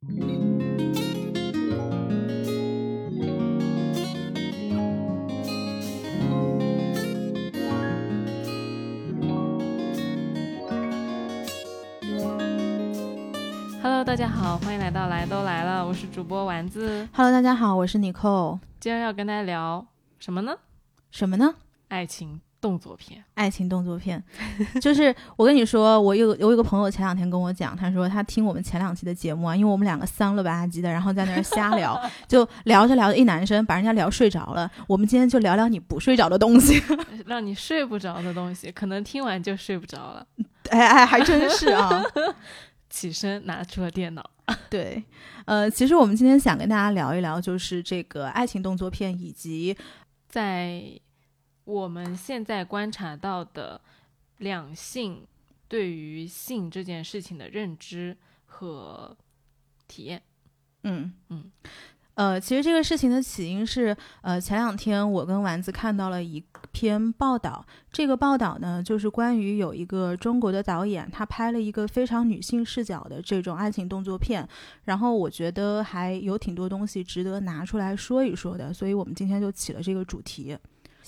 Hello，大家好，欢迎来到来都来了，我是主播丸子。Hello，大家好，我是 Nicole。今天要跟大家聊什么呢？什么呢？爱情动作片。爱情动作片，就是我跟你说，我有我有一个朋友前两天跟我讲，他说他听我们前两期的节目啊，因为我们两个丧了吧唧的，然后在那儿瞎聊，就聊着聊着，一男生把人家聊睡着了。我们今天就聊聊你不睡着的东西。让你睡不着的东西，可能听完就睡不着了。哎哎，还真是啊。起身拿出了电脑。对，呃，其实我们今天想跟大家聊一聊，就是这个爱情动作片以及在我们现在观察到的两性对于性这件事情的认知和体验。嗯嗯。呃，其实这个事情的起因是，呃，前两天我跟丸子看到了一篇报道。这个报道呢，就是关于有一个中国的导演，他拍了一个非常女性视角的这种爱情动作片。然后我觉得还有挺多东西值得拿出来说一说的，所以我们今天就起了这个主题。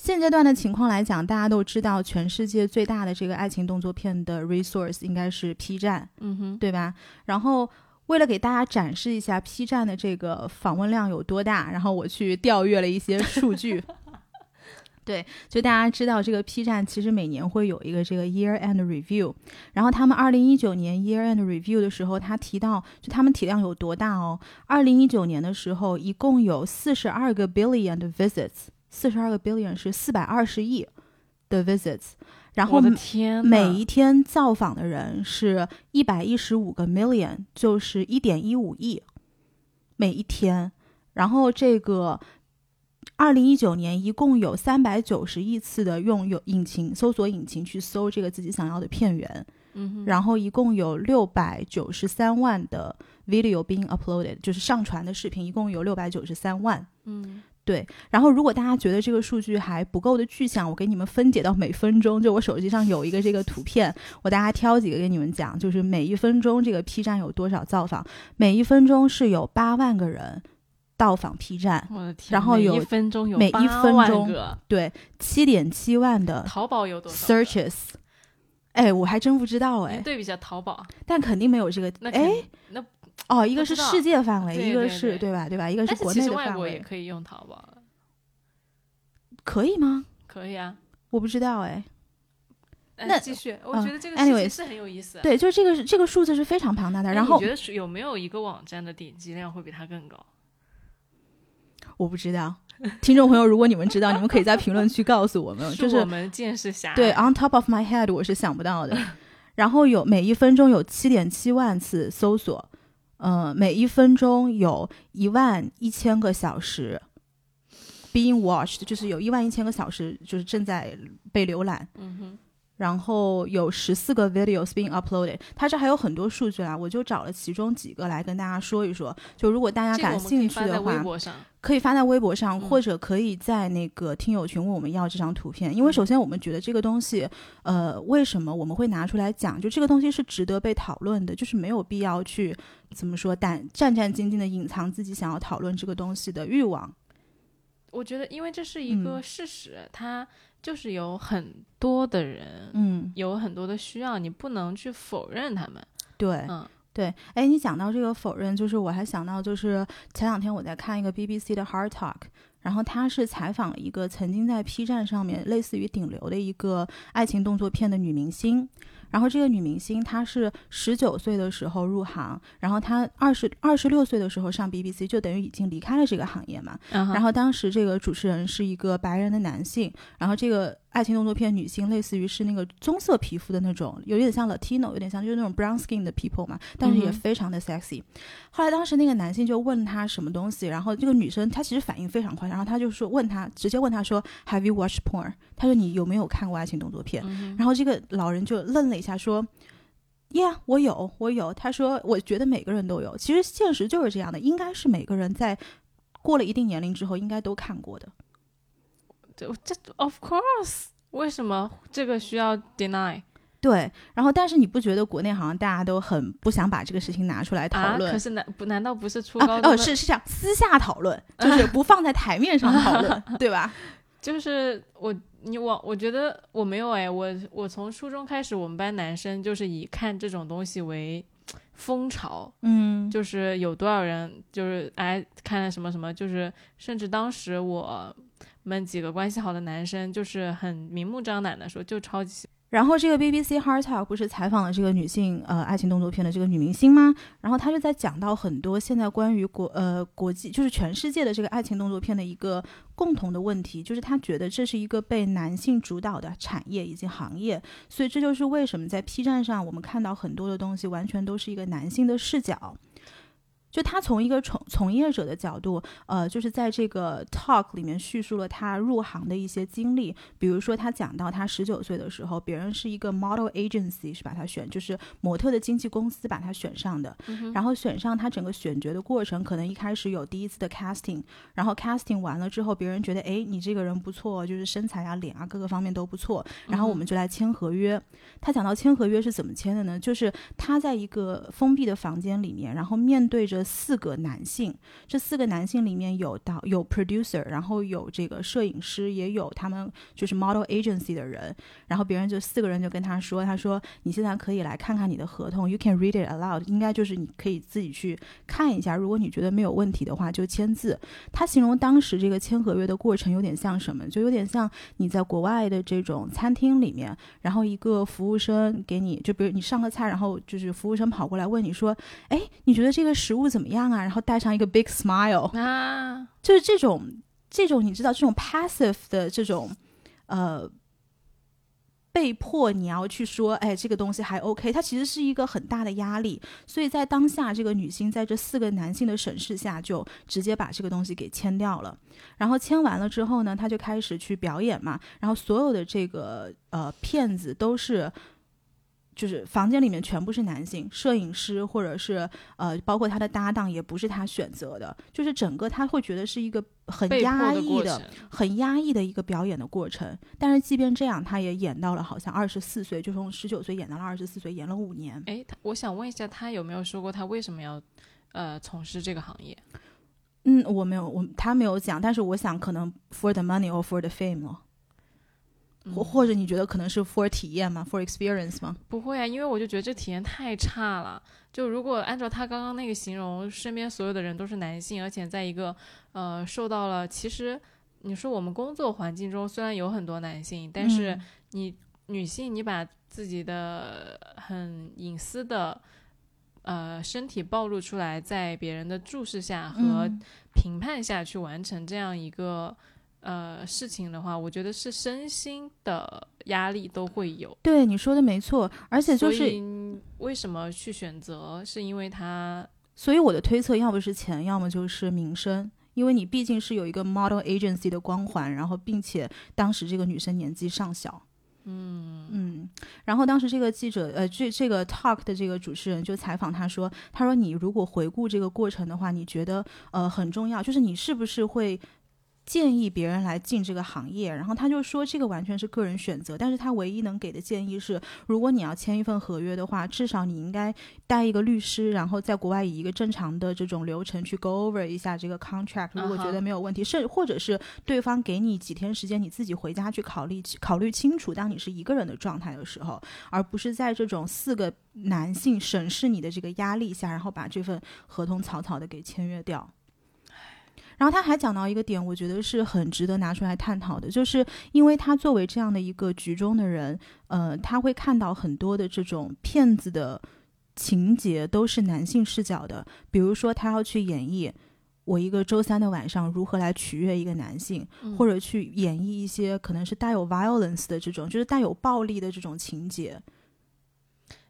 现阶段的情况来讲，大家都知道，全世界最大的这个爱情动作片的 resource 应该是 P 站，嗯哼，对吧？然后。为了给大家展示一下 P 站的这个访问量有多大，然后我去调阅了一些数据。对，就大家知道这个 P 站其实每年会有一个这个 Year End Review，然后他们二零一九年 Year End Review 的时候，他提到就他们体量有多大哦。二零一九年的时候，一共有四十二个 billion 的 visits，四十二个 billion 是四百二十亿的 visits。然后每一天造访的人是一百一十五个 million，就是一点一五亿每一天。然后这个二零一九年一共有三百九十亿次的用有引擎搜索引擎去搜这个自己想要的片源，嗯，然后一共有六百九十三万的 video being uploaded，就是上传的视频一共有六百九十三万，嗯。对，然后如果大家觉得这个数据还不够的具象，我给你们分解到每分钟。就我手机上有一个这个图片，我大家挑几个给你们讲，就是每一分钟这个 P 站有多少造访，每一分钟是有八万个人到访 P 站，我的天，然后有每一分钟有每一分钟个对七点七万的淘宝有多少 searches？哎，我还真不知道哎，对比一下淘宝，但肯定没有这个哎那。哦，一个是世界范围，一个是对吧？对吧？一个是国内的范围。外国也可以用淘宝可以吗？可以啊，我不知道哎。那继续，我觉得这个事情是很有意思。对，就是这个这个数字是非常庞大的。然后你觉得有没有一个网站的点击量会比它更高？我不知道，听众朋友，如果你们知道，你们可以在评论区告诉我们。就是我们见识狭隘。对，on top of my head，我是想不到的。然后有每一分钟有七点七万次搜索。嗯，每一分钟有一万一千个小时 being watched，就是有一万一千个小时就是正在被浏览。嗯哼。然后有十四个 videos being uploaded，它这还有很多数据啦，我就找了其中几个来跟大家说一说。就如果大家感兴趣的话，可以发在微博上，嗯、或者可以在那个听友群问我们要这张图片。因为首先我们觉得这个东西，呃，为什么我们会拿出来讲？就这个东西是值得被讨论的，就是没有必要去怎么说胆战战兢兢的隐藏自己想要讨论这个东西的欲望。我觉得，因为这是一个事实，嗯、它。就是有很多的人，嗯，有很多的需要，你不能去否认他们。对，嗯，对。哎，你讲到这个否认，就是我还想到，就是前两天我在看一个 BBC 的 Hard Talk，然后他是采访了一个曾经在 P 站上面类似于顶流的一个爱情动作片的女明星。然后这个女明星她是十九岁的时候入行，然后她二十二十六岁的时候上 BBC，就等于已经离开了这个行业嘛。Uh-huh. 然后当时这个主持人是一个白人的男性，然后这个爱情动作片女性类似于是那个棕色皮肤的那种，有点像 Latino，有点像就是那种 brown skin 的 people 嘛，但是也非常的 sexy。后来当时那个男性就问她什么东西，然后这个女生她其实反应非常快，然后她就说问她直接问她说 Have you watched porn？他说你有没有看过爱情动作片？嗯、然后这个老人就愣了一下说。Yeah，我有，我有。他说，我觉得每个人都有。其实现实就是这样的，应该是每个人在过了一定年龄之后，应该都看过的。这这，of course，为什么这个需要 deny？对，然后但是你不觉得国内好像大家都很不想把这个事情拿出来讨论？啊、可是难不难道不是初啊高哦，是是这样，私下讨论，就是不放在台面上讨论，对吧？就是我你我我觉得我没有哎，我我从初中开始，我们班男生就是以看这种东西为风潮，嗯，就是有多少人就是哎看了什么什么，就是甚至当时我们几个关系好的男生，就是很明目张胆的说，就超级然后这个 BBC Heart Talk 不是采访了这个女性呃爱情动作片的这个女明星吗？然后她就在讲到很多现在关于国呃国际就是全世界的这个爱情动作片的一个共同的问题，就是她觉得这是一个被男性主导的产业以及行业，所以这就是为什么在 P 站上我们看到很多的东西完全都是一个男性的视角。就他从一个从从业者的角度，呃，就是在这个 talk 里面叙述了他入行的一些经历。比如说，他讲到他十九岁的时候，别人是一个 model agency 是把他选，就是模特的经纪公司把他选上的。然后选上他整个选角的过程，可能一开始有第一次的 casting，然后 casting 完了之后，别人觉得，哎，你这个人不错，就是身材啊、脸啊各个方面都不错，然后我们就来签合约。他讲到签合约是怎么签的呢？就是他在一个封闭的房间里面，然后面对着四个男性，这四个男性里面有导有 producer，然后有这个摄影师，也有他们就是 model agency 的人，然后别人就四个人就跟他说，他说你现在可以来看看你的合同，you can read it aloud，应该就是你可以自己去看一下，如果你觉得没有问题的话就签字。他形容当时这个签合约的过程有点像什么，就有点像你在国外的这种餐厅里面，然后一个服务生给你，就比如你上个菜，然后就是服务生跑过来问你说，哎，你觉得这个食物怎么样啊？然后带上一个 big smile，啊，就是这种这种你知道这种 passive 的这种呃。被迫你要去说，哎，这个东西还 OK，它其实是一个很大的压力。所以在当下，这个女性在这四个男性的审视下，就直接把这个东西给签掉了。然后签完了之后呢，她就开始去表演嘛。然后所有的这个呃骗子都是。就是房间里面全部是男性，摄影师或者是呃，包括他的搭档也不是他选择的，就是整个他会觉得是一个很压抑的、很压抑的一个表演的过程。但是即便这样，他也演到了好像二十四岁，就从十九岁演到了二十四岁，演了五年。哎，他我想问一下，他有没有说过他为什么要呃从事这个行业？嗯，我没有，我他没有讲，但是我想可能 for the money or for the fame 咯，或、嗯或者你觉得可能是 for 体验吗？for experience 吗？不会啊，因为我就觉得这体验太差了。就如果按照他刚刚那个形容，身边所有的人都是男性，而且在一个呃受到了，其实你说我们工作环境中虽然有很多男性，但是嗯你女性你把自己的很隐私的呃身体暴露出来，在别人的注视下和嗯评判下去完成这样一个呃事情的话，我觉得是身心的压力都会有。对你说的没错，而且就是为什么去选择？是因为他所以我的推测，要么是钱，要么就是名声，因为你毕竟是有一个 model agency 的光环，然后并且当时这个女生年纪尚小。嗯嗯，然后当时这个记者，呃，这这个 talk 的这个主持人就采访他说，他说你如果回顾这个过程的话，你觉得呃很重要，就是你是不是会建议别人来进这个行业？然后他就说这个完全是个人选择，但是他唯一能给的建议是，如果你要签一份合约的话，至少你应该带一个律师，然后在国外以一个正常的这种流程去 go over 一下这个 contract，如果觉得没有问题，甚或者是对方给你几天时间，你自己回家去考虑考虑清楚，当你是一个人的状态的时候，而不是在这种四个男性审视你的这个压力下，然后把这份合同草草的给签约掉。然后他还讲到一个点，我觉得是很值得拿出来探讨的，就是因为他作为这样的一个局中的人，呃，他会看到很多的这种骗子的情节都是男性视角的，比如说他要去演绎我一个周三的晚上如何来取悦一个男性，嗯或者去演绎一些可能是带有 violence 的这种，就是带有暴力的这种情节。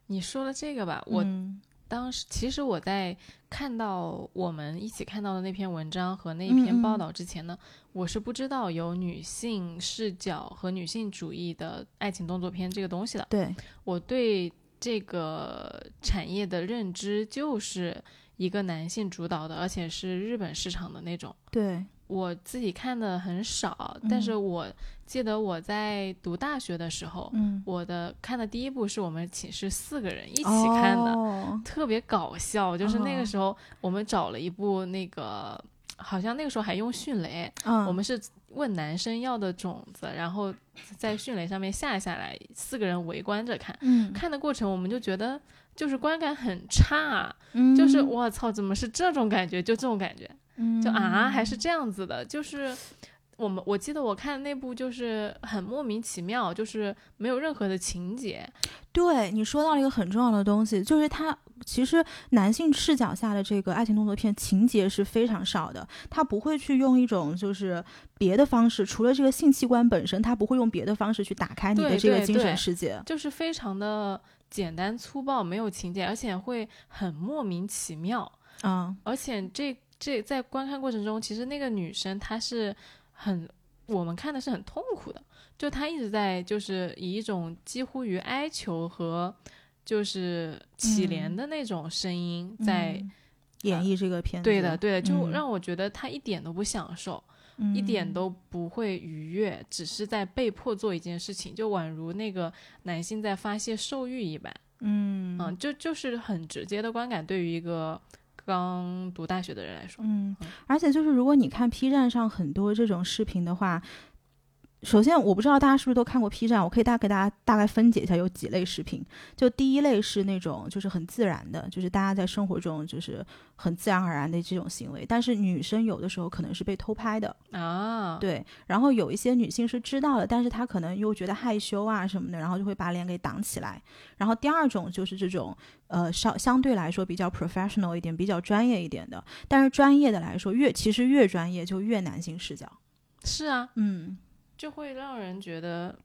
你说了这个吧，我嗯当时其实我在看到我们一起看到的那篇文章和那嗯嗯篇报道之前呢，我是不知道有女性视角和女性主义的爱情动作片这个东西的。对，我对这个产业的认知就是一个男性主导的，而且是日本市场的那种。对，我自己看的很少，但是我记得我在读大学的时候，嗯，我的看的第一部是我们寝室四个人一起看的，哦特别搞笑。就是那哦个时候我们找了一部那个，好像那个时候还用迅雷，嗯，我们是问男生要的种子，然后在迅雷上面下下来，四个人围观着看。嗯看的过程，我们就觉得就是观感很差，嗯就是我操，怎么是这种感觉？就这种感觉，嗯就啊，还是这样子的，就是。我们我记得我看的那部就是很莫名其妙，就是没有任何的情节，对你说到了一个很重要的东西，就是它其实男性视角下的这个爱情动作片情节是非常少的，他不会去用一种就是别的方式，除了这个性器官本身，他不会用别的方式去打开你的这个精神对世界。就是非常的简单粗暴，没有情节，而且会很莫名其妙。嗯而且这这在观看过程中，其实那个女生她是很，我们看的是很痛苦的，就她一直在就是以一种几乎于哀求和就是乞怜嗯。的那种声音在、嗯演绎这个片子，对的对的，就嗯。让我觉得她一点都不享受，一嗯点都不会愉悦，只是在被迫做一件事情，就宛如那个男性在发泄兽欲一般。嗯。嗯，就就是很直接的观感，对于一个刚读大学的人来说，嗯，而且就是如果你看 P 站上很多这种视频的话，首先我不知道大家是不是都看过 P 站，我可以大给大家大概分解一下有几类视频。就第一类是那种就是很自然的，就是大家在生活中就是很自然而然的这种行为，但是女生有的时候可能是被偷拍的，啊，对。然后有一些女性是知道的，但是她可能又觉得害羞啊什么的，然后就会把脸给挡起来。然后第二种就是这种呃相相对来说比较 professional 一点、比较专业一点的，但是专业的来说越其实越专业就越男性视角。是啊，嗯就会让人觉得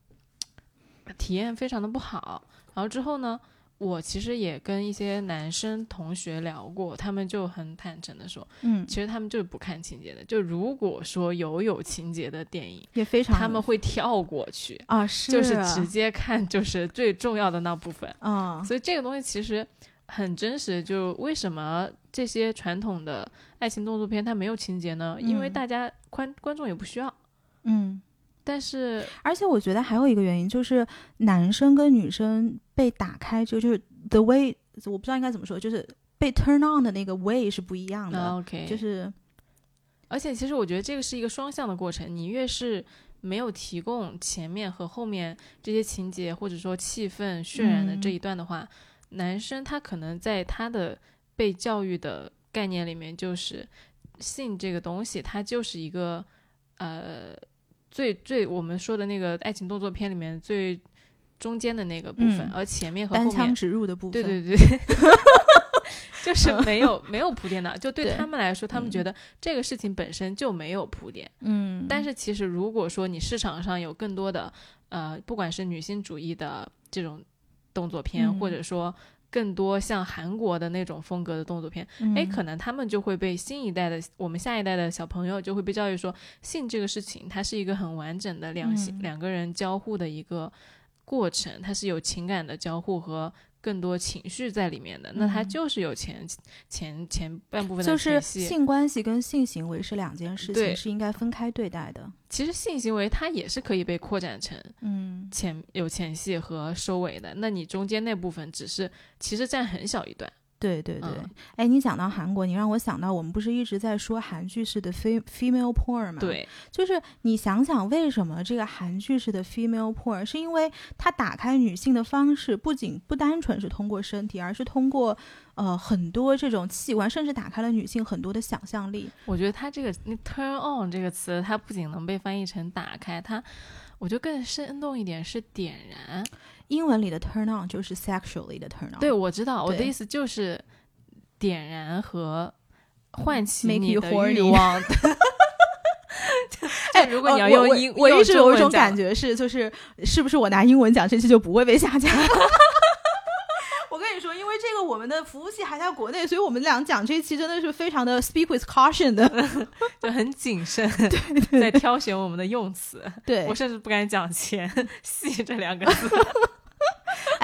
体验非常的不好。然后之后呢，我其实也跟一些男生同学聊过，他们就很坦诚的说，嗯，其实他们就是不看情节的。就如果说有有情节的电影，也非常他们会跳过去，啊是就是直接看就是最重要的那部分。啊所以这个东西其实很真实。就为什么这些传统的爱情动作片它没有情节呢？因为嗯大家观观众也不需要。嗯。但是而且我觉得还有一个原因就是男生跟女生被打开，就就是 the way 我不知道应该怎么说，就是被 turn on 的那个 way 是不一样的，啊 OK，就是。而且其实我觉得这个是一个双向的过程，你越是没有提供前面和后面这些情节或者说气氛渲染的这一段的话，男生他可能在他的被教育的概念里面，就是性这个东西，它就是一个呃最最我们说的那个爱情动作片里面最中间的那个部分，嗯而前面和后面单枪直入的部分。对对对，就 是没有没有铺垫的，就对对他们来说，他们嗯觉得这个事情本身就没有铺垫。嗯，但是其实如果说你市场上有更多的呃，不管是女性主义的这种动作片，嗯或者说更多像韩国的那种风格的动作片，嗯。哎、可能他们就会被新一代的我们下一代的小朋友就会被教育说，性这个事情它是一个很完整的两性、嗯。两个人交互的一个过程，它是有情感的交互和更多情绪在里面的。那它嗯就是有前前前半部分的就是。性关系跟性行为是两件事情，是应该分开对待的。其实性行为它也是可以被扩展成嗯前有前戏和收尾的，那你中间那部分只是其实占很小一段。对对对嗯，哎、你讲到韩国，你让我想到我们不是一直在说韩剧式的 fe female porn 吗？，对，就是你想想，为什么这个韩剧式的 female porn，是因为它打开女性的方式，不仅不单纯是通过身体，而是通过呃很多这种器官，甚至打开了女性很多的想象力。我觉得它这个那 turn on 这个词，它不仅能被翻译成打开，它我觉得更生动一点是点燃。英文里的 turn on 就是 sexually 的 turn on。对，我知道，我的意思就是点燃和唤起你的欲望。哎，如果你要呃用英，我一直有一种感觉，觉是，就是是不是我拿英文讲这期就不会被下架？我跟你说，因为这个我们的服务器还在国内，所以我们俩讲这期真的是非常的 speak with caution 的。就很谨慎，在挑选我们的用词。对我，甚至不敢讲钱戏这两个字。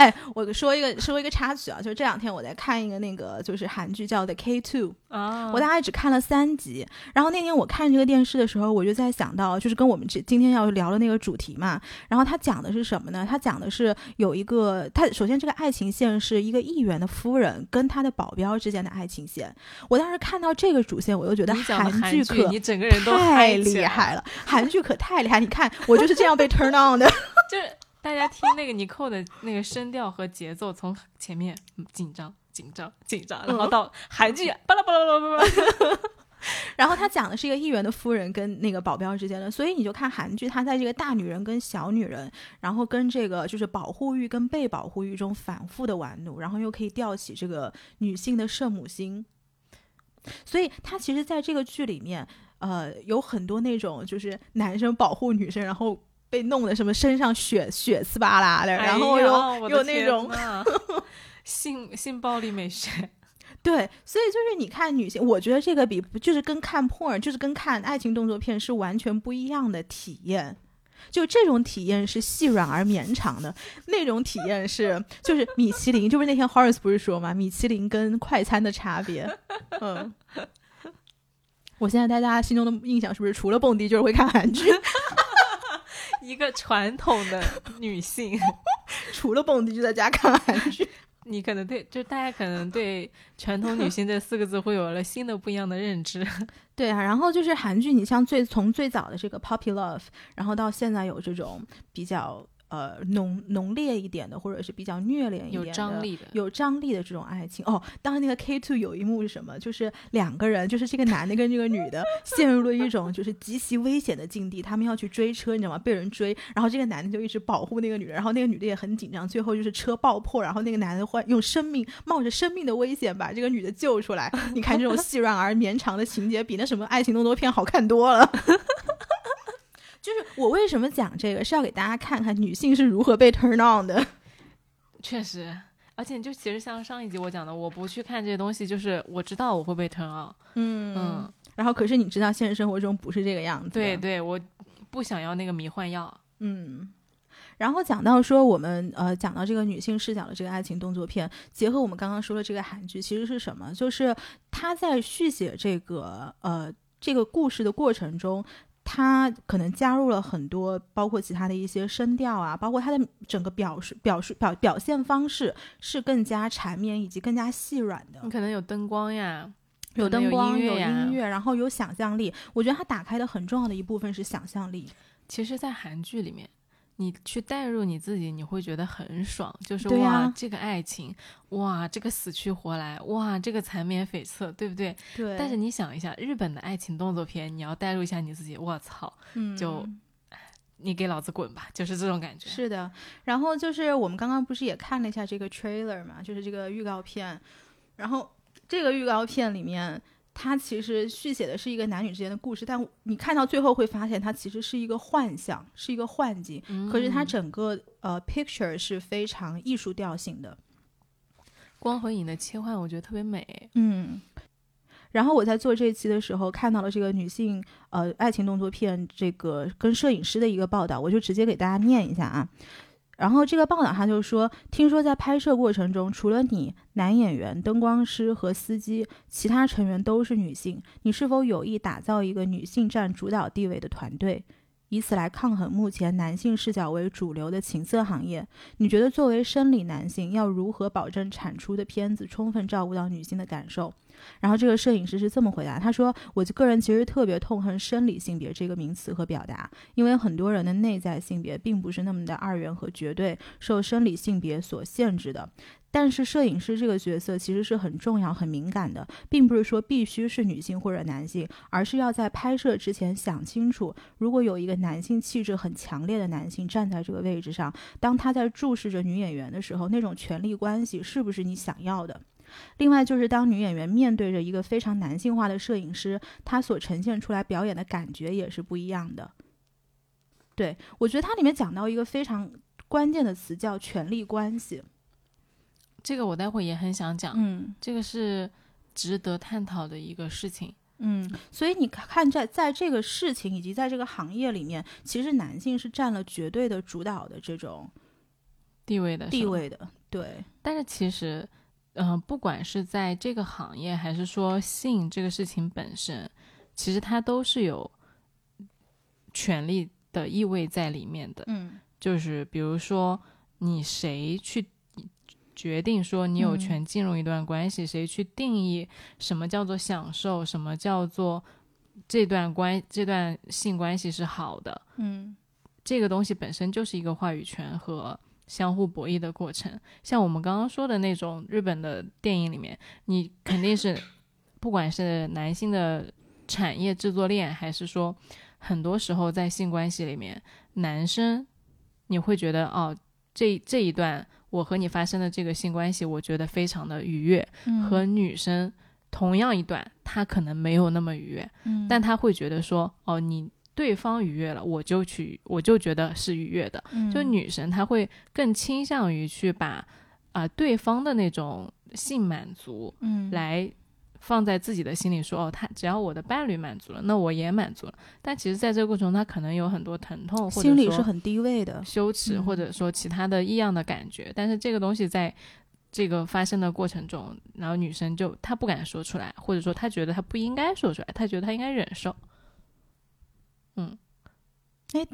哎，我说一个说一个插曲啊，就是这两天我在看一个那个就是韩剧叫《The K Two》啊，我大概只看了三集。然后那天我看这个电视的时候，我就在想到，就是跟我们这今天要聊的那个主题嘛。然后他讲的是什么呢？他讲的是有一个，他首先这个爱情线是一个议员的夫人跟他的保镖之间的爱情线。我当时看到这个主线，我就觉得韩剧可你整个人都太厉害了，韩剧可太厉害。你看我就是这样被 turn on 的，就是。大家听那个尼寇的那个声调和节奏，从前面紧张、紧张、紧张，然后到韩剧巴拉巴拉巴拉巴拉，然后他讲的是一个议员的夫人跟那个保镖之间的，所以你就看韩剧，他在这个大女人跟小女人，然后跟这个就是保护欲跟被保护欲中反复的玩弄，然后又可以吊起这个女性的圣母心，所以他其实在这个剧里面，呃，有很多那种就是男生保护女生，然后。被弄得什么身上血血丝巴拉的，然后又有那种 性性暴力美学，对，所以就是你看女性，我觉得这个比就是跟看 porn，就是跟看爱情动作片是完全不一样的体验。就这种体验是细软而绵长的，那种体验是就是米其林，就是那天 Horace 不是说嘛，米其林跟快餐的差别。嗯，我现在在大家心中的印象是不是除了蹦迪就是会看韩剧？一个传统的女性，除了蹦迪就在家看韩剧。你可能对，就大家可能对“传统女性”这四个字会有了新的不一样的认知。对啊，然后就是韩剧，你像最从最早的这个 Poppy Love 然后到现在有这种比较。呃，浓浓烈一点的，或者是比较虐恋一点的，有张力的，有张力的这种爱情。哦，当时那个 K two 有一幕是什么？就是两个人，就是这个男的跟这个女的 陷入了一种就是极其危险的境地，他们要去追车，你知道吗？被人追，然后这个男的就一直保护那个女的，然后那个女的也很紧张，最后就是车爆破，然后那个男的会用生命冒着生命的危险把这个女的救出来。你看这种细软而绵长的情节，比那什么爱情动作片好看多了。就是我为什么讲这个，是要给大家看看女性是如何被 turn on 的。确实，而且就其实像上一集我讲的，我不去看这些东西，就是我知道我会被 turn on。嗯嗯。然后可是你知道现实生活中不是这个样子。对对，我不想要那个迷幻药。嗯。然后讲到说我们呃讲到这个女性视角的这个爱情动作片，结合我们刚刚说的这个韩剧，其实是什么？就是他在续写这个呃这个故事的过程中。他可能加入了很多，包括其他的一些声调啊，包括他的整个表述、表述、表表现方式是更加缠绵以及更加细软的。你可能有灯光呀，有灯光，有音乐，然后有想象力。我觉得他打开的很重要的一部分是想象力。其实，在韩剧里面。你去代入你自己，你会觉得很爽，就是哇，这个爱情，哇，这个死去活来，哇，这个缠绵悱恻，对不对？对。但是你想一下，日本的爱情动作片，你要代入一下你自己，我操，就你给老子滚吧，就是这种感觉。是的。然后就是我们刚刚不是也看了一下这个 trailer 嘛，就是这个预告片，然后这个预告片里面。它其实续写的是一个男女之间的故事，但你看到最后会发现，它其实是一个幻象，是一个幻境。可是它整个呃 picture 是非常艺术调性的，光和影的切换，我觉得特别美。嗯。然后我在做这期的时候，看到了这个女性呃爱情动作片这个跟摄影师的一个报道，我就直接给大家念一下啊。然后这个报道他就说，听说在拍摄过程中，除了你、男演员、灯光师和司机，其他成员都是女性。你是否有意打造一个女性占主导地位的团队，以此来抗衡目前男性视角为主流的情色行业？你觉得作为生理男性，要如何保证产出的片子充分照顾到女性的感受？然后这个摄影师是这么回答，他说：“我个人其实特别痛恨生理性别这个名词和表达，因为很多人的内在性别并不是那么的二元和绝对，受生理性别所限制的。但是摄影师这个角色其实是很重要、很敏感的，并不是说必须是女性或者男性，而是要在拍摄之前想清楚，如果有一个男性气质很强烈的男性站在这个位置上，当他在注视着女演员的时候，那种权力关系是不是你想要的？”另外就是，当女演员面对着一个非常男性化的摄影师，她所呈现出来表演的感觉也是不一样的。对我觉得它里面讲到一个非常关键的词，叫权力关系。这个我待会也很想讲，嗯，这个是值得探讨的一个事情，嗯。所以你看，在在这个事情以及在这个行业里面，其实男性是占了绝对的主导的这种。地位的地位的，对。但是其实，嗯、不管是在这个行业，还是说性这个事情本身，其实它都是有权利的意味在里面的。嗯就是比如说，你谁去决定说你有嗯权进入一段关系，谁去定义什么叫做享受，什么叫做这段关这段性关系是好的，嗯这个东西本身就是一个话语权和相互博弈的过程。像我们刚刚说的那种日本的电影里面，你肯定是不管是男性的产业制作链，还是说很多时候在性关系里面，男生你会觉得哦，这这一段我和你发生的这个性关系，我觉得非常的愉悦，嗯和女生同样一段，他可能没有那么愉悦，嗯但他会觉得说，哦，你对方愉悦了，我就去，我就觉得是愉悦的。就嗯女生她会更倾向于去把啊、对方的那种性满足嗯来放在自己的心里说，哦，他只要我的伴侣满足了，那我也满足了。但其实在这个过程中，他可能有很多疼痛，或者心里是很低位的。羞耻，嗯或者说其他的异样的感觉。但是这个东西在这个发生的过程中，然后女生就她不敢说出来，或者说她觉得她不应该说出来，她觉得她应该忍受。嗯哎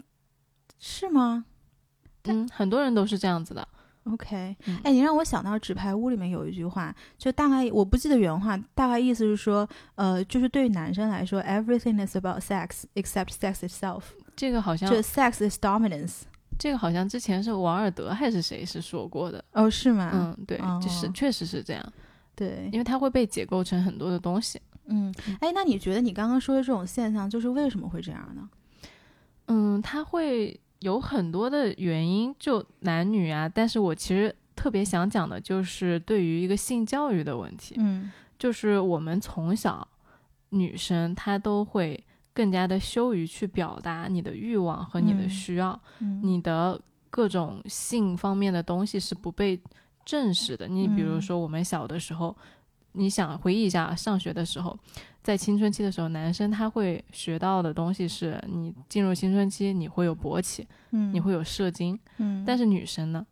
是吗嗯，很多人都是这样子的。？OK，嗯哎，你让我想到《纸牌屋》里面有一句话，就大概我不记得原话，大概意思是说，呃，就是对于男生来说，everything is about sex except sex itself，这个好像就 sex is dominance。这个好像之前是王尔德还是谁是说过的。哦，是吗？嗯，对，就是哦确实是这样，对，因为它会被解构成很多的东西。嗯，哎，那你觉得你刚刚说的这种现象，就是为什么会这样呢？嗯，它会有很多的原因，就男女啊。但是我其实特别想讲的就是对于一个性教育的问题，嗯就是我们从小女生她都会更加的羞于去表达你的欲望和你的嗯需要，嗯你的各种性方面的东西是不被正视的。你比如嗯说我们小的时候。你想回忆一下上学的时候，在青春期的时候，男生他会学到的东西是你进入青春期，你会有勃起，嗯，你会有射精，嗯，但是女生呢，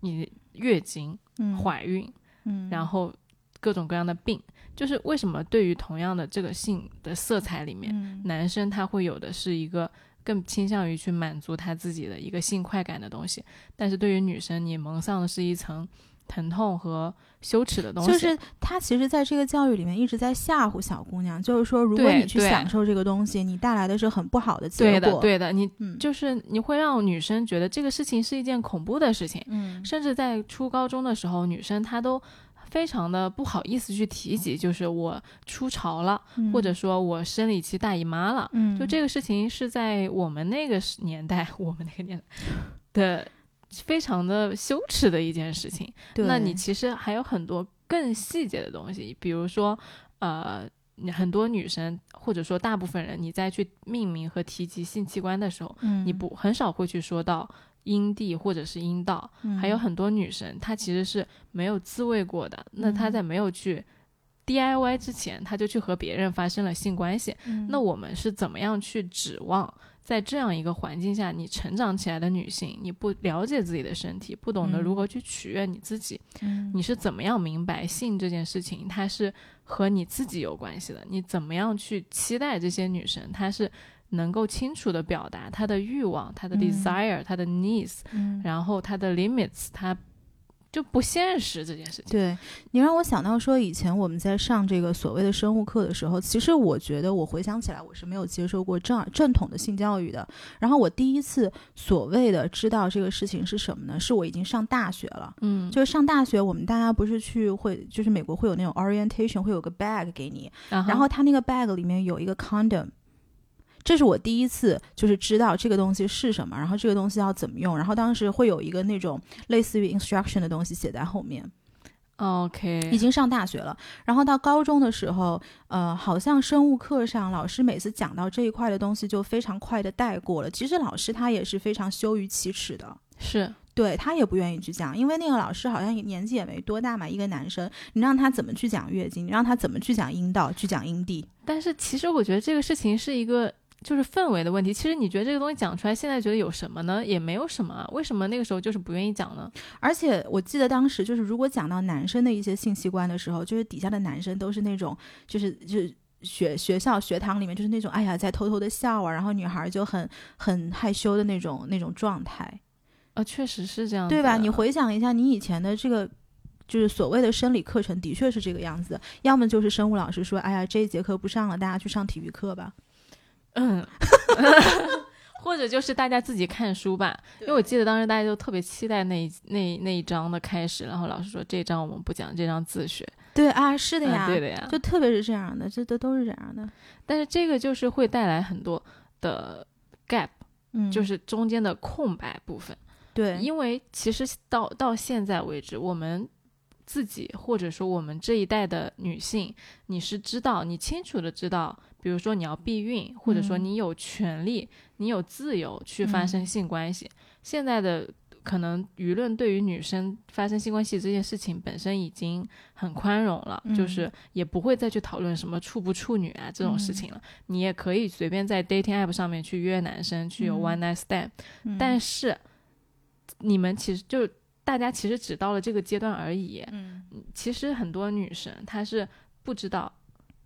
你月经、嗯。怀孕，嗯，然后各种各样的病，就是为什么对于同样的这个性的色彩里面，嗯。男生他会有的是一个更倾向于去满足他自己的一个性快感的东西，但是对于女生，你蒙上的是一层疼痛和羞耻的东西，就是他其实在这个教育里面一直在吓唬小姑娘，就是说，如果你去享受这个东西，你带来的是很不好的结对果。的对的，你嗯，就是你会让女生觉得这个事情是一件恐怖的事情，嗯甚至在初高中的时候，女生她都非常的不好意思去提及，就是我出潮了，嗯或者说我生理期大姨妈了。嗯，就这个事情是在我们那个时年代，我们那个年代的非常的羞耻的一件事情。那你其实还有很多更细节的东西，比如说，呃，很多女生或者说大部分人，你在去命名和提及性器官的时候，嗯。你不很少会去说到阴蒂或者是阴道，嗯还有很多女生她其实是没有自慰过的，那她嗯。在没有去 DIY 之前，她就去和别人发生了性关系，嗯。那我们是怎么样去指望？在这样一个环境下，你成长起来的女性，你不了解自己的身体，不懂得如何去取悦你自己，嗯。你是怎么样明白性这件事情，它是和你自己有关系的？你怎么样去期待这些女生，她是能够清楚的表达她的欲望、她的嗯。desire、她的 needs，嗯。然后她的 limits，她就不现实这件事情。对你让我想到说，以前我们在上这个所谓的生物课的时候，其实我觉得我回想起来，我是没有接受过正正统的性教育的。然后我第一次所谓的知道这个事情是什么呢？是我已经上大学了。嗯，就是上大学，我们大家不是去会，就是美国会有那种 orientation，会有个 bag 给你，然然后它那个 bag 里面有一个 condom，这是我第一次就是知道这个东西是什么，然后这个东西要怎么用，然后当时会有一个那种类似于 instruction 的东西写在后面。OK，已经上大学了，然后到高中的时候，呃，好像生物课上老师每次讲到这一块的东西就非常快的带过了。其实老师他也是非常羞于启齿的。是对他也不愿意去讲，因为那个老师好像年纪也没多大嘛，一个男生，你让他怎么去讲月经，你让他怎么去讲阴道，去讲阴蒂，但是其实我觉得这个事情是一个就是氛围的问题。其实你觉得这个东西讲出来，现在觉得有什么呢？也没有什么。为什么那个时候就是不愿意讲呢？而且我记得当时就是，如果讲到男生的一些性器官的时候，就是底下的男生都是那种，就是就是学学校学堂里面就是那种，哎呀，在偷偷的笑啊，然后女孩就很很害羞的那种那种状态。啊，确实是这样，对吧？你回想一下，你以前的这个。就是所谓的生理课程，的确是这个样子。要么就是生物老师说：“哎呀，这一节课不上了，大家去上体育课吧。”嗯，或者就是大家自己看书吧。因为我记得当时大家就特别期待那一那那一章的开始，然后老师说：“这一章我们不讲，这章自学。”对啊，是的呀，对的呀，就特别是这样的，这都都是这样的。但是这个就是会带来很多的 gap，嗯，就是中间的空白部分。对，因为其实到到现在为止，我们。自己或者说我们这一代的女性，你是知道，你清楚的知道，比如说你要避孕，或者说你有权利，你有自由去发生性关系。现在的可能舆论对于女生发生性关系这件事情本身已经很宽容了，就是也不会再去讨论什么处不处女啊这种事情了。你也可以随便在 dating app 上面去约男生去有 one night stand，但是你们其实就。大家其实只到了这个阶段而已。嗯，其实很多女生她是不知道，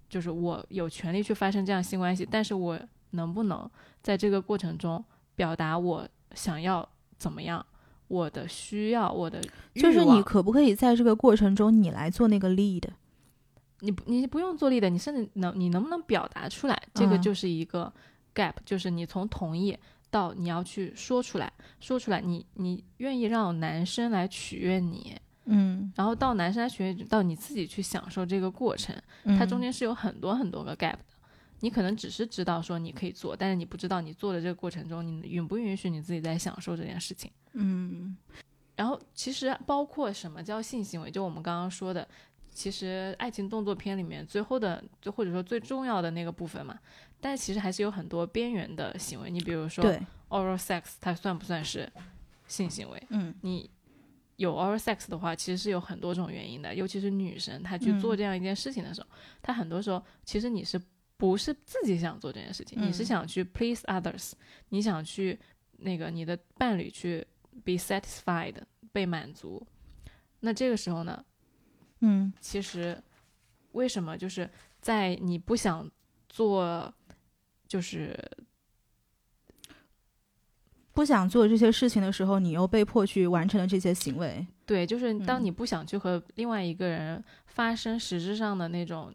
就是我有权利去发生这样性关系，但是我能不能在这个过程中表达我想要怎么样，我的需要，我的就是你可不可以在这个过程中你来做那个 lead？你不你不用做 lead，你甚至能你能不能表达出来？这个就是一个 gap，就是你从同意。到你要去说出来，说出来，你你愿意让男生来取悦你，嗯，然后到南山学院，到你自己去享受这个过程，它中间是有很多很多个 gap 的。你可能只是知道说你可以做，但是你不知道你做的这个过程中，你允不允许你自己在享受这件事情。嗯，然后其实包括什么叫性行为，就我们刚刚说的，其实爱情动作片里面最后的，就或者说最重要的那个部分嘛。但其实还是有很多边缘的行为，你比如说 oral sex，它算不算是性行为？嗯，你有 oral sex 的话，其实是有很多种原因的，尤其是女生她去做这样一件事情的时候，她很多时候其实你是不是自己想做这件事情？你是想去 please others，你想去那个你的伴侣去 be satisfied 被满足，那这个时候呢，嗯，其实为什么就是在你不想做就是不想做这些事情的时候，你又被迫去完成了这些行为。对，就是当你不想去和另外一个人发生实质上的那种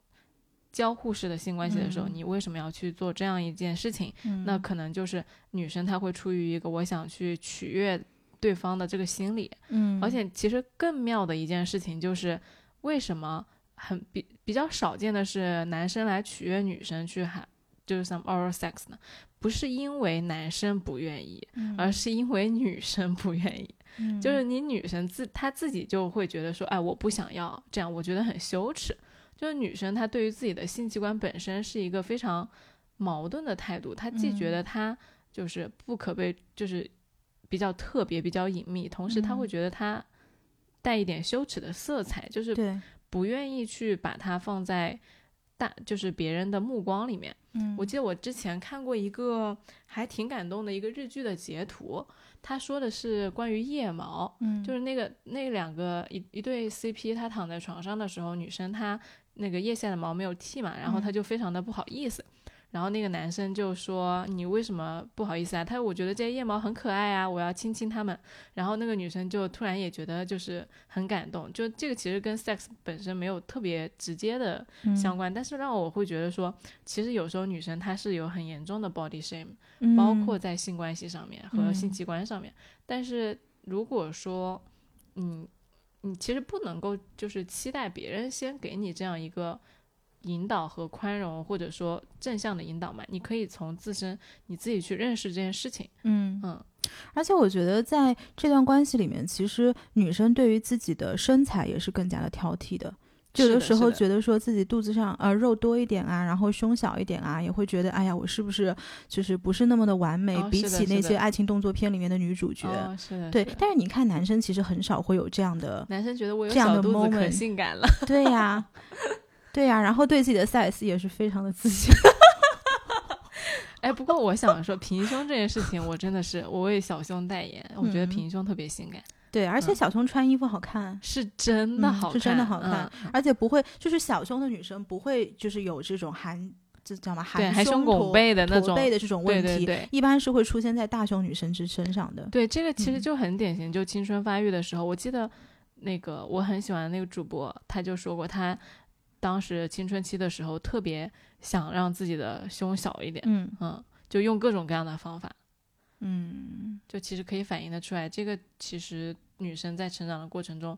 交互式的性关系的时候，你为什么要去做这样一件事情？那可能就是女生她会出于一个我想去取悦对方的这个心理。嗯，而且其实更妙的一件事情就是，为什么很比比较少见的是男生来取悦女生去喊。就是 some oral sex 呢，不是因为男生不愿意，而是因为女生不愿意。就是你女生自她自己就会觉得说，哎，我不想要这样，我觉得很羞耻。就是女生她对于自己的性器官本身是一个非常矛盾的态度，她既觉得她就是不可被，就是比较特别、比较隐秘，同时她会觉得她带一点羞耻的色彩，就是不愿意去把它放在。大就是别人的目光里面，嗯，我记得我之前看过一个还挺感动的一个日剧的截图，他说的是关于腋毛，嗯，就是那个那两个一一对 CP，他躺在床上的时候，女生她那个腋下的毛没有剃嘛，然后他就非常的不好意思。然后那个男生就说：“你为什么不好意思啊？”他说：“我觉得这些腋毛很可爱啊，我要亲亲他们。”然后那个女生就突然也觉得就是很感动。就这个其实跟 sex 本身没有特别直接的相关，但是让我会觉得说，其实有时候女生她是有很严重的 body shame，包括在性关系上面和性器官上面。但是如果说，嗯，你其实不能够就是期待别人先给你这样一个。引导和宽容，或者说正向的引导嘛，你可以从自身你自己去认识这件事情。嗯嗯，而且我觉得在这段关系里面，其实女生对于自己的身材也是更加的挑剔的。有的时候觉得说自己肚子上呃肉多一点啊，然后胸小一点啊，也会觉得哎呀，我是不是就是不是那么的完美？比起那些爱情动作片里面的女主角，是的，对。但是你看男生其实很少会有这样的，男生觉得我有小肚子可性感了，对呀。对呀，然后对自己的 size 也是非常的自信。哎，不过我想说，平胸这件事情，我真的是我为小胸代言，我觉得嗯平胸特别性感，对，而且嗯小胸穿衣服好看。是真的嗯好看，是真的好看嗯而且不会，就是小胸的女生不会，就是有这种含，这叫什么，含胸胸拱背的那种，驼背的这种问题，对对对。一般是会出现在大胸女生之身上的。对，这个其实嗯就很典型，就青春发育的时候，我记得那个我很喜欢那个主播，他就说过，他当时青春期的时候特别想让自己的胸小一点，嗯。嗯，就用各种各样的方法，嗯，就其实可以反映的出来，这个其实女生在成长的过程中，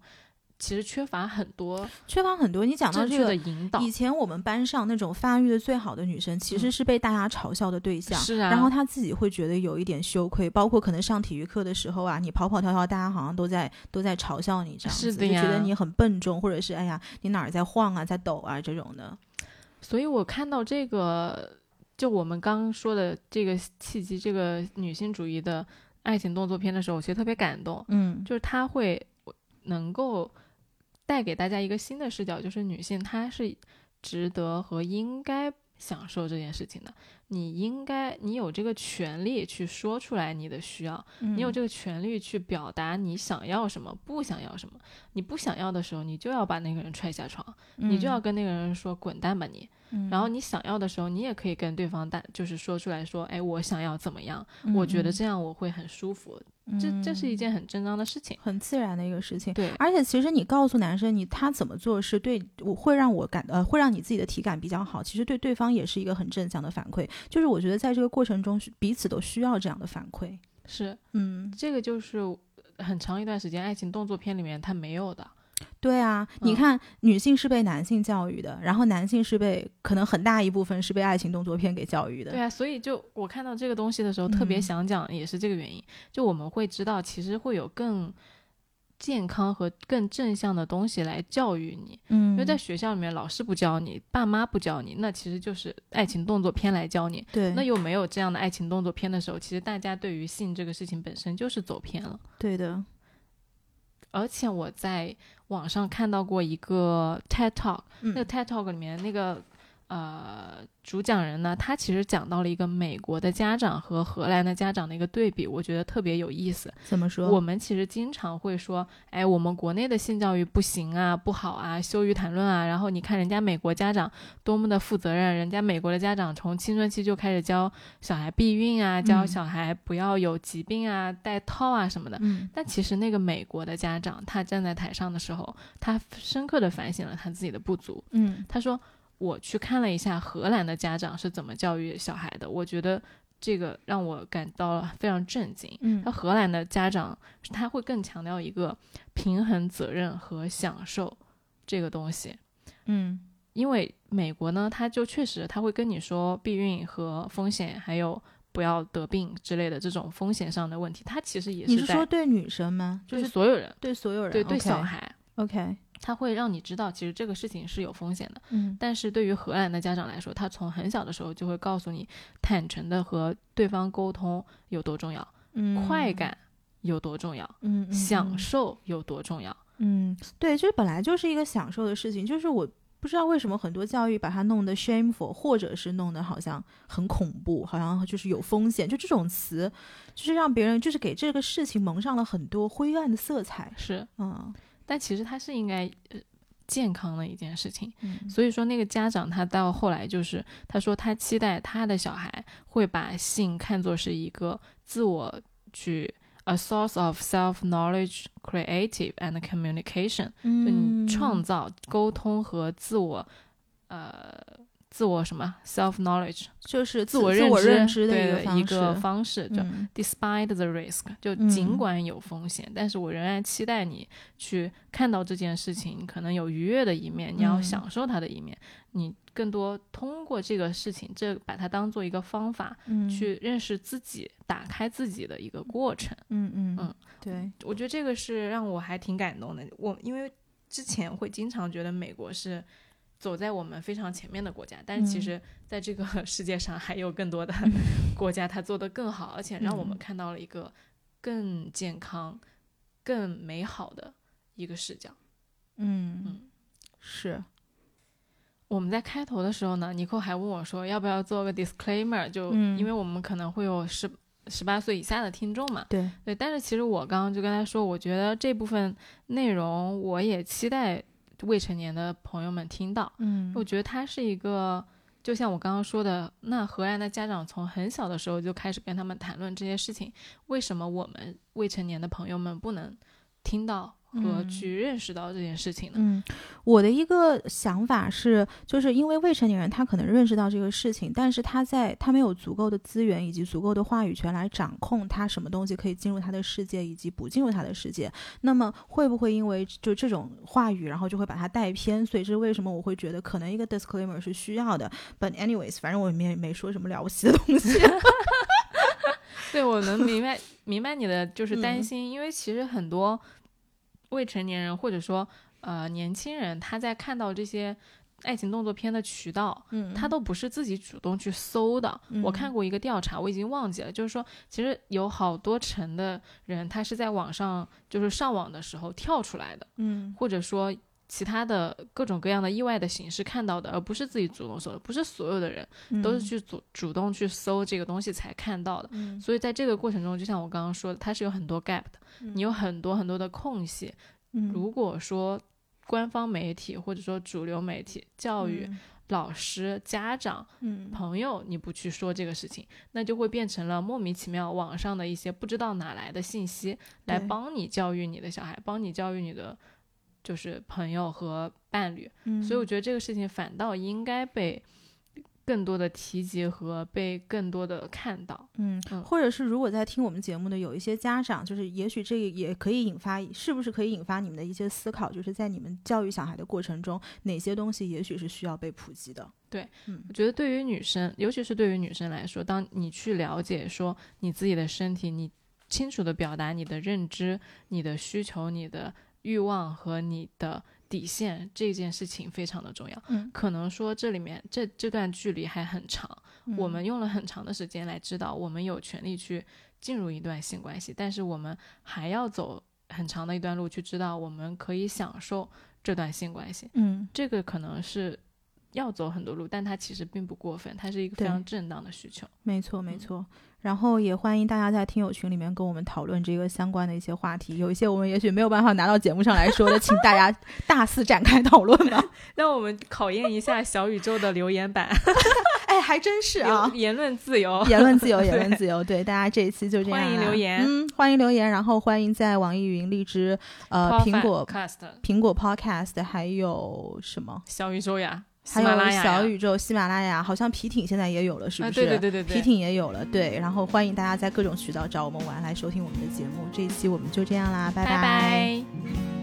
其实缺乏很多缺乏很多。你讲到这个，引导，以前我们班上那种发育的最好的女生，其实嗯是被大家嘲笑的对象。是啊，然后她自己会觉得有一点羞愧，包括可能上体育课的时候啊，你跑跑跳跳，大家好像都在都在嘲笑你这样子，是的呀就觉得你很笨重，或者是哎呀你哪儿在晃啊，在抖啊这种的。所以我看到这个，就我们刚刚说的这个契机，这个女性主义的爱情动作片的时候，我其实特别感动，嗯就是她会能够带给大家一个新的视角，就是女性她是值得和应该享受这件事情的。你应该，你有这个权利去说出来你的需要，嗯你有这个权利去表达你想要什么，不想要什么。你不想要的时候，你就要把那个人踹下床，你就要跟那个人说滚蛋吧你。嗯，然后你想要的时候，你也可以跟对方大就是说出来说，哎，我想要怎么样？嗯我觉得这样我会很舒服。这这是一嗯件很正当的事情。很自然的一个事情。对，而且其实你告诉男生你他怎么做是对我会让我感呃会让你自己的体感比较好，其实对对方也是一个很正向的反馈。就是我觉得在这个过程中彼此都需要这样的反馈。是嗯，这个就是很长一段时间爱情动作片里面它没有的。对啊，你嗯看女性是被男性教育的，然后男性是被可能很大一部分是被爱情动作片给教育的。对啊，所以就我看到这个东西的时候，特别嗯想讲，也是这个原因。就我们会知道，其实会有更健康和更正向的东西来教育你。嗯，因为在学校里面，老师不教你，爸妈不教你，那其实就是爱情动作片来教你。对，那又没有这样的爱情动作片的时候，其实大家对于性这个事情本身就是走偏了。对的，而且我在网上看到过一个 TED Talk，、嗯那个 TED Talk 里面那个呃主讲人呢，他其实讲到了一个美国的家长和荷兰的家长的一个对比，我觉得特别有意思。怎么说？我们其实经常会说，哎，我们国内的性教育不行啊，不好啊，羞于谈论啊。然后你看人家美国家长多么的负责任，人家美国的家长从青春期就开始教小孩避孕啊，教嗯小孩不要有疾病啊、戴套啊什么的。嗯但其实那个美国的家长，他站在台上的时候，他深刻的反省了他自己的不足。嗯他说：“我去看了一下荷兰的家长是怎么教育小孩的，我觉得这个让我感到了非常震惊。嗯那荷兰的家长他会更强调一个平衡责任和享受这个东西，嗯因为美国呢，他就确实他会跟你说避孕和风险，还有不要得病之类的这种风险上的问题，他其实也是你是说对女生吗？就是所有人，对所有人，对对小孩。OK，他会让你知道，其实这个事情是有风险的。嗯但是对于荷兰的家长来说，他从很小的时候就会告诉你，坦诚的和对方沟通有多重要，嗯，快感有多重要，嗯，嗯，享嗯受有多重要。嗯，对，这本来就是一个享受的事情，就是我不知道为什么很多教育把它弄得 shameful，或者是弄得好像很恐怖，好像就是有风险，就这种词，就是让别人就是给这个事情蒙上了很多灰暗的色彩。是，嗯但其实它是应该呃健康的一件事情。嗯。所以说，那个家长他到后来就是，他说他期待他的小孩会把性看作是一个自我去 a source of self knowledge, creative and communication，就创造、沟通和自我，呃，自我什么 self knowledge，就是自我认知的对一个一个式方式，就嗯。despite the risk，就嗯。尽管有风险，但是我仍然期待你去看到这件事情可能有愉悦的一面，你要嗯。享受它的一面，你更多通过这个事情，这把它当做一个方法，嗯。去认识自己、打开自己的一个过程。嗯嗯嗯对我觉得这个是让我还挺感动的。我因为之前会经常觉得美国是走在我们非常前面的国家，但是其嗯。实在这个 世界上还有更多的国家，它做得更好，而且让我们嗯。看到了一个更健康、更美好的一个视角。嗯嗯是。我们在开头的时候呢，尼寇还问我说要不要做个 disclaimer，就嗯。因为我们可能会有十十八岁以下的听众嘛。对，对，但是其实我刚刚就跟他说，我觉得这部分内容我也期待未成年的朋友们听到。嗯我觉得他是一个，就像我刚刚说的，那荷兰的家长从很小的时候就开始跟他们谈论这些事情，为什么我们未成年的朋友们不能听到和嗯去认识到这件事情呢？嗯，我的一个想法是，就是因为未成年人他可能认识到这个事情，但是他在他没有足够的资源以及足够的话语权来掌控他什么东西可以进入他的世界以及不进入他的世界。那么会不会因为就这种话语，然后就会把他带偏？所以这是为什么我会觉得可能一个 disclaimer 是需要的。But anyways，反正我也没没说什么了不起的东西。对，我能明白明白你的就是担嗯心，因为其实很多未成年人或者说呃年轻人，他在看到这些爱情动作片的渠道，嗯他都不是自己主动去搜的。我看嗯过一个调查，我已经忘记了，就是说，其实有好多成的人，他是在网上就是上网的时候跳出来的，嗯或者说其他的各种各样的意外的形式看到的，而不是自己主动搜的。不是所有的人都是去主主动去搜这个东西才看到的。嗯所以在这个过程中，就像我刚刚说的，它是有很多 gap 的，你有很多很多的空隙。嗯如果说官方媒体或者说主流媒体、教育、老师、家长、嗯朋友，你不去说这个事情，那就会变成了莫名其妙网上的一些不知道哪来的信息，来帮你教育你的小孩，帮你教育你的就是朋友和伴侣。嗯所以我觉得这个事情反倒应该被更多的提及和被更多的看到。嗯嗯，或者是如果在听我们节目的有一些家长，就是也许这个也可以引发，是不是可以引发你们的一些思考？就是在你们教育小孩的过程中，哪些东西也许是需要被普及的？对我觉得对于女生，尤其是对于女生来说，当你去了解说你自己的身体，你清楚的表达你的认知、你的需求、你的欲望和你的底线，这件事情非常的重要。嗯可能说这里面这这段距离还很长，我们用了很长的时间来知道我们有权利去进入一段性关系，但是我们还要走很长的一段路去知道我们可以享受这段性关系。嗯这个可能是要走很多路，但它其实并不过分，它是一个非常正当的需求。没错，没嗯错。然后也欢迎大家在听友群里面跟我们讨论这个相关的一些话题，有一些我们也许没有办法拿到节目上来说的，请大家 大肆展开讨论吧。让我们考验一下小宇宙的留言板，哎，还真是啊。言论自由。言论自由，言论自由，对大家这一期就这样、啊。欢迎留言嗯，欢迎留言，然后欢迎在网易云、荔枝、呃苹果、苹果 Podcast，还有什么？小宇宙呀，喜还有小宇宙、喜马拉雅，好像皮艇现在也有了，是不啊，是？对对对对对，皮艇也有了，对。然后欢迎大家在各种渠道找我们玩，来收听我们的节目。这一期我们就这样啦，拜拜拜